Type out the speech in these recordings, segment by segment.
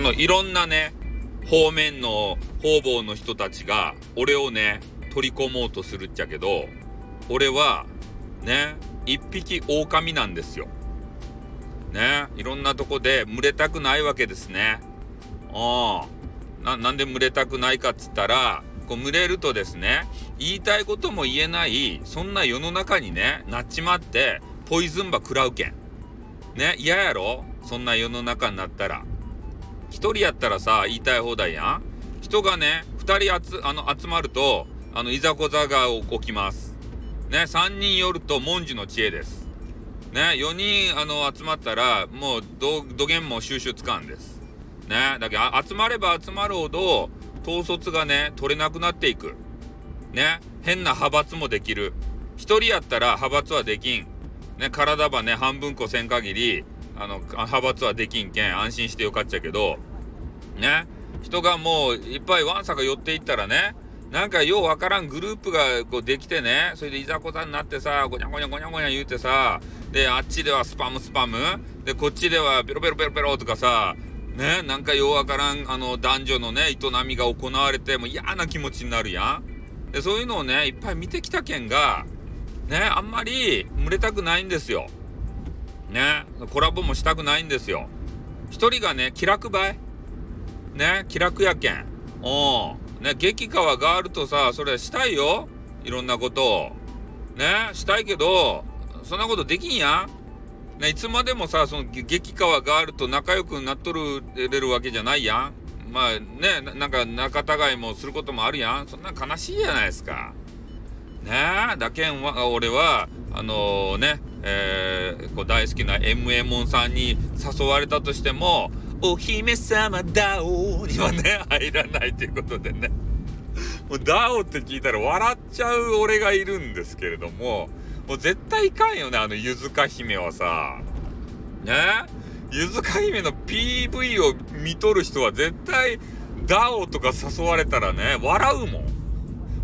の、いろんなね、方面の方々の人たちが、俺をね、取り込もうとするっちゃけど、俺は、ね、一匹狼なんですよ。ね、いろんなとこで群れたくないわけですね。ああ。なんで群れたくないかっつったら、こう群れるとですね、言いたいことも言えない、そんな世の中にね、なっちまって、ポイズンバ食らうけん。ね、嫌やろ？そんな世の中になったら。一人やったらさ、言いたい放題やん。人がね、二人集、あの、集まると、あの、いざこざが起きます。ね、三人寄ると文殊の知恵です。ね、4人あの集まったらもうどどげんも収集つかんです。ね、だけど集まれば集まるほど統率がね取れなくなっていく。ね、変な派閥もできる。1人やったら派閥はできん。ね、体ばね半分こせん限りあの派閥はできんけん安心してよかっちゃけどね人がもういっぱいわんさか寄っていったらねなんかようわからんグループがこうできてね、それでいざこざになってさ、ごにゃごにゃごにゃごにゃ言うてさ、で、あっちではスパムスパム、で、こっちではペロペロペロペロとかさ、ね、なんかようわからん、あの、男女のね、営みが行われて、もう嫌な気持ちになるやん。で、そういうのをね、いっぱい見てきたけんが、ね、あんまり群れたくないんですよ。ね、コラボもしたくないんですよ。一人がね、気楽ばい？ね、気楽やけん。おん。ね、激川ガールとさ、それしたいよ。いろんなことを。ね、したいけど、そんなことできんや？ん。ね、いつまでもさ、その激川ガールと仲良くなっとるれるわけじゃないやん。まあね、なんか仲違いもすることもあるやん。そんな悲しいじゃないですか。ねえ、だけんは、俺は、あのー、ね、えー、こう大好きな MA ンさんに誘われたとしても、お姫様ダオにはね、入らないということでね。もうダオって聞いたら笑っちゃう俺がいるんですけれども、もう絶対いかんよね、あのゆずか姫はさ。ね？ゆずか姫の PV を見とる人は絶対ダオとか誘われたらね、笑うもん。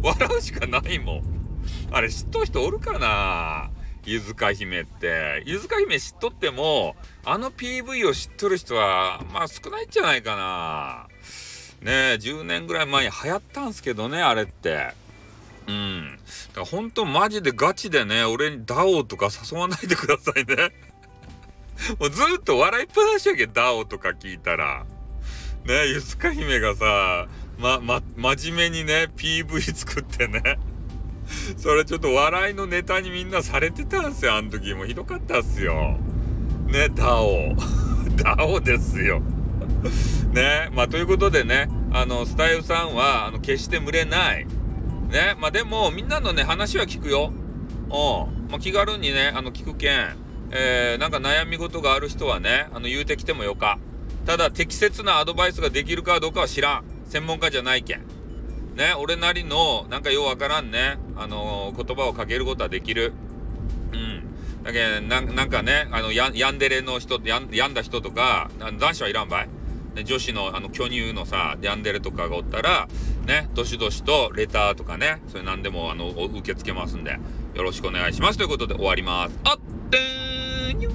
笑うしかないもん。あれ知っとる人おるかな？ゆずか姫って。ゆずか姫知っとっても、あの PV を知っとる人は、まあ少ないんじゃないかな。ねえ、10年ぐらい前に流行ったんすけどね、あれって。うん。だから本当マジでガチでね、俺にダオとか誘わないでくださいね。もうずっと笑いっぱなしやけダオとか聞いたら。ねえ、ゆずか姫がさ、ま、ま、真面目にね、PV 作ってね。それちょっと笑いのネタにみんなされてたんすよ、あの時。もひどかったっすよ。ね、ダオ。ダオですよ。ね、まあということでね、あの、スタイルさんは、あの、決して群れない。ね、まあでも、みんなのね、話は聞くよ。うん。まあ、気軽にね、あの、聞くけん。えー、なんか悩み事がある人はね、あの、言うてきてもよか。ただ、適切なアドバイスができるかどうかは知らん。専門家じゃないけん。ね、俺なりの、なんかようわからんね、あのー、言葉をかけることはできる。うん。だけど、なんかね、あの、や、ヤンデレの人、やん、病んだ人とか、男子はいらんばい。女子の、あの、巨乳のさ、ヤンデレとかがおったら、ね、どしどしとレターとかね、それ何でも、あの、受け付けますんで、よろしくお願いします。ということで終わります。あってーにゅ